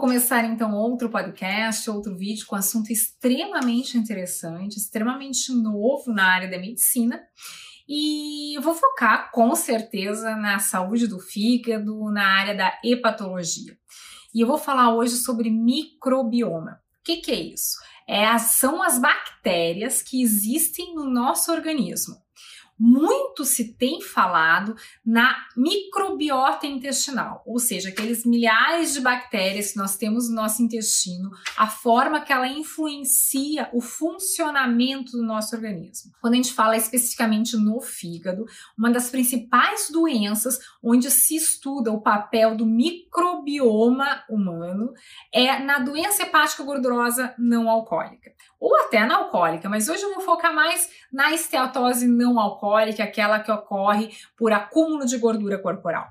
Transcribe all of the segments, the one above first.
começar então outro podcast, outro vídeo com assunto extremamente interessante, extremamente novo na área da medicina. E vou focar com certeza na saúde do fígado, na área da hepatologia. E eu vou falar hoje sobre microbioma. O que, que é isso? É, são as bactérias que existem no nosso organismo muito se tem falado na microbiota intestinal, ou seja, aqueles milhares de bactérias que nós temos no nosso intestino, a forma que ela influencia o funcionamento do nosso organismo. Quando a gente fala especificamente no fígado, uma das principais doenças onde se estuda o papel do microbioma humano é na doença hepática gordurosa não alcoólica ou até na alcoólica, mas hoje eu vou focar mais na esteatose não alcoólica, aquela que ocorre por acúmulo de gordura corporal.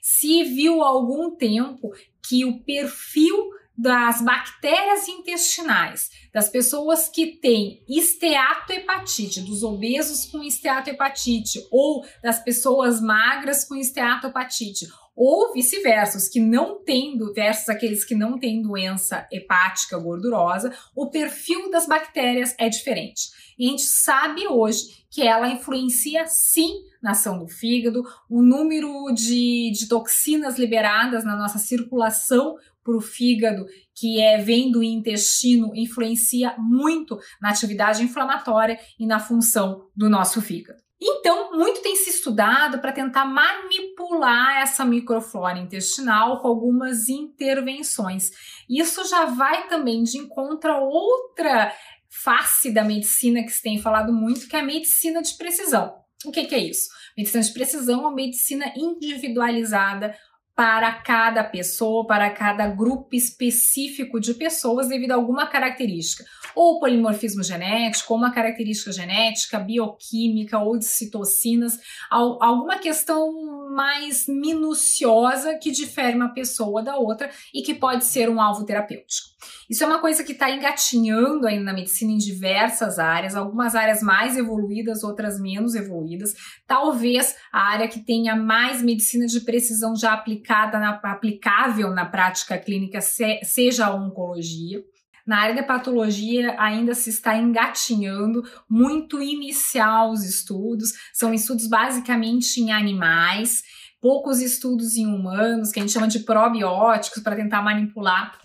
Se viu há algum tempo que o perfil das bactérias intestinais, das pessoas que têm esteatohepatite, dos obesos com esteatohepatite, ou das pessoas magras com esteatohepatite, ou vice-versa, os que não têm, versus aqueles que não têm doença hepática gordurosa, o perfil das bactérias é diferente. E a gente sabe hoje que ela influencia sim na ação do fígado, o número de, de toxinas liberadas na nossa circulação para o fígado, que é vem do intestino, influencia muito na atividade inflamatória e na função do nosso fígado. Então, muito tem se estudado para tentar manipular essa microflora intestinal com algumas intervenções. Isso já vai também de encontro a outra face da medicina que se tem falado muito, que é a medicina de precisão. O que, que é isso? Medicina de precisão é medicina individualizada para cada pessoa, para cada grupo específico de pessoas devido a alguma característica, ou polimorfismo genético, ou uma característica genética, bioquímica ou de citocinas, alguma questão mais minuciosa que difere uma pessoa da outra e que pode ser um alvo terapêutico. Isso é uma coisa que está engatinhando ainda na medicina em diversas áreas, algumas áreas mais evoluídas, outras menos evoluídas. Talvez a área que tenha mais medicina de precisão já aplicada, na, aplicável na prática clínica, se, seja a oncologia. Na área da patologia ainda se está engatinhando, muito inicial os estudos, são estudos basicamente em animais, poucos estudos em humanos, que a gente chama de probióticos, para tentar manipular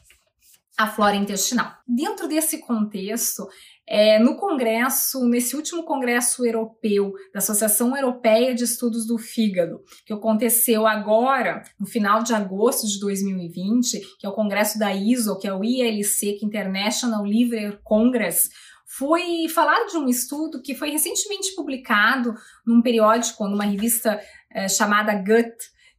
a flora intestinal. Dentro desse contexto, é, no congresso, nesse último congresso europeu da Associação Europeia de Estudos do Fígado, que aconteceu agora, no final de agosto de 2020, que é o congresso da ISO, que é o ILC, que é International Liver Congress, foi falar de um estudo que foi recentemente publicado num periódico, numa revista é, chamada Gut,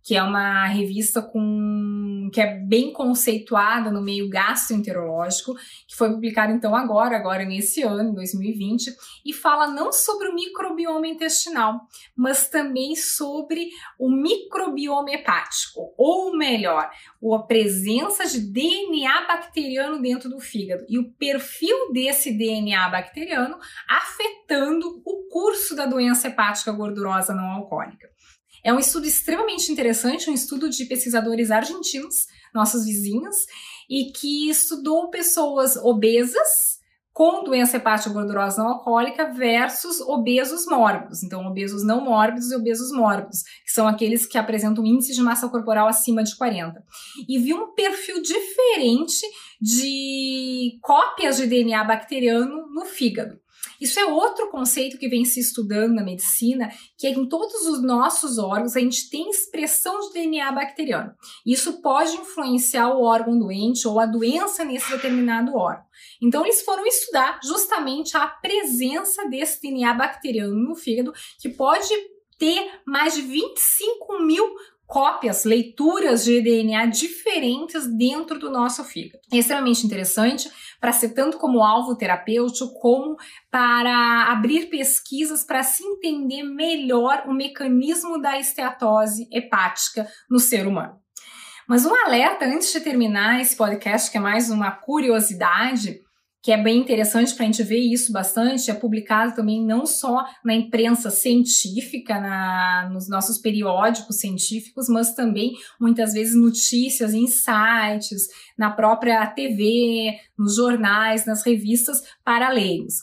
que é uma revista com que é bem conceituada no meio gastroenterológico, que foi publicada então agora, agora nesse ano, 2020, e fala não sobre o microbioma intestinal, mas também sobre o microbioma hepático, ou melhor, a presença de DNA bacteriano dentro do fígado e o perfil desse DNA bacteriano afetando o curso da doença hepática gordurosa não alcoólica. É um estudo extremamente interessante, um estudo de pesquisadores argentinos, nossos vizinhos, e que estudou pessoas obesas com doença hepática gordurosa não alcoólica versus obesos mórbidos. Então, obesos não mórbidos e obesos mórbidos, que são aqueles que apresentam índice de massa corporal acima de 40. E viu um perfil diferente de cópias de DNA bacteriano no fígado. Isso é outro conceito que vem se estudando na medicina, que é que em todos os nossos órgãos a gente tem expressão de DNA bacteriano. Isso pode influenciar o órgão doente ou a doença nesse determinado órgão. Então, eles foram estudar justamente a presença desse DNA bacteriano no fígado, que pode ter mais de 25 mil cópias, leituras de DNA diferentes dentro do nosso fígado. É extremamente interessante para ser tanto como alvo terapêutico, como para abrir pesquisas para se entender melhor o mecanismo da esteatose hepática no ser humano. Mas um alerta antes de terminar esse podcast, que é mais uma curiosidade, que é bem interessante para a gente ver isso bastante, é publicado também não só na imprensa científica, na, nos nossos periódicos científicos, mas também muitas vezes notícias em sites, na própria TV, nos jornais, nas revistas para leigos.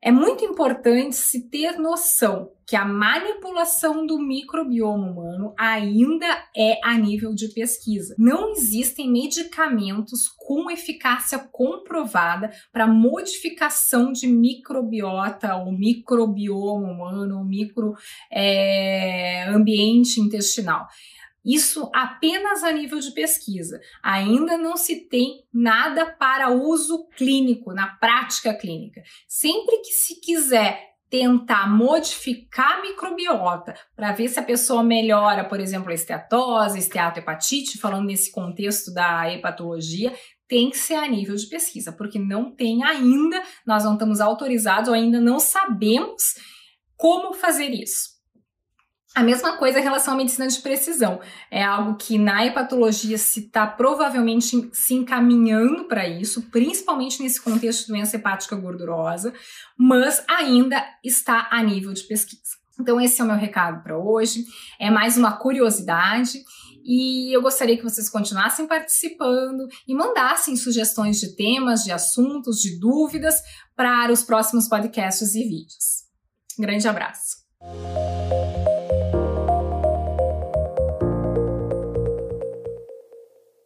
É muito importante se ter noção que a manipulação do microbioma humano ainda é a nível de pesquisa. Não existem medicamentos com eficácia comprovada para modificação de microbiota ou microbioma humano, ou microambiente é, intestinal. Isso apenas a nível de pesquisa. Ainda não se tem nada para uso clínico, na prática clínica. Sempre que se quiser tentar modificar a microbiota para ver se a pessoa melhora, por exemplo, a esteatose, esteatohepatite, falando nesse contexto da hepatologia, tem que ser a nível de pesquisa, porque não tem ainda, nós não estamos autorizados ou ainda não sabemos como fazer isso. A mesma coisa em relação à medicina de precisão. É algo que na hepatologia se está provavelmente se encaminhando para isso, principalmente nesse contexto de doença hepática gordurosa, mas ainda está a nível de pesquisa. Então, esse é o meu recado para hoje. É mais uma curiosidade e eu gostaria que vocês continuassem participando e mandassem sugestões de temas, de assuntos, de dúvidas para os próximos podcasts e vídeos. Grande abraço.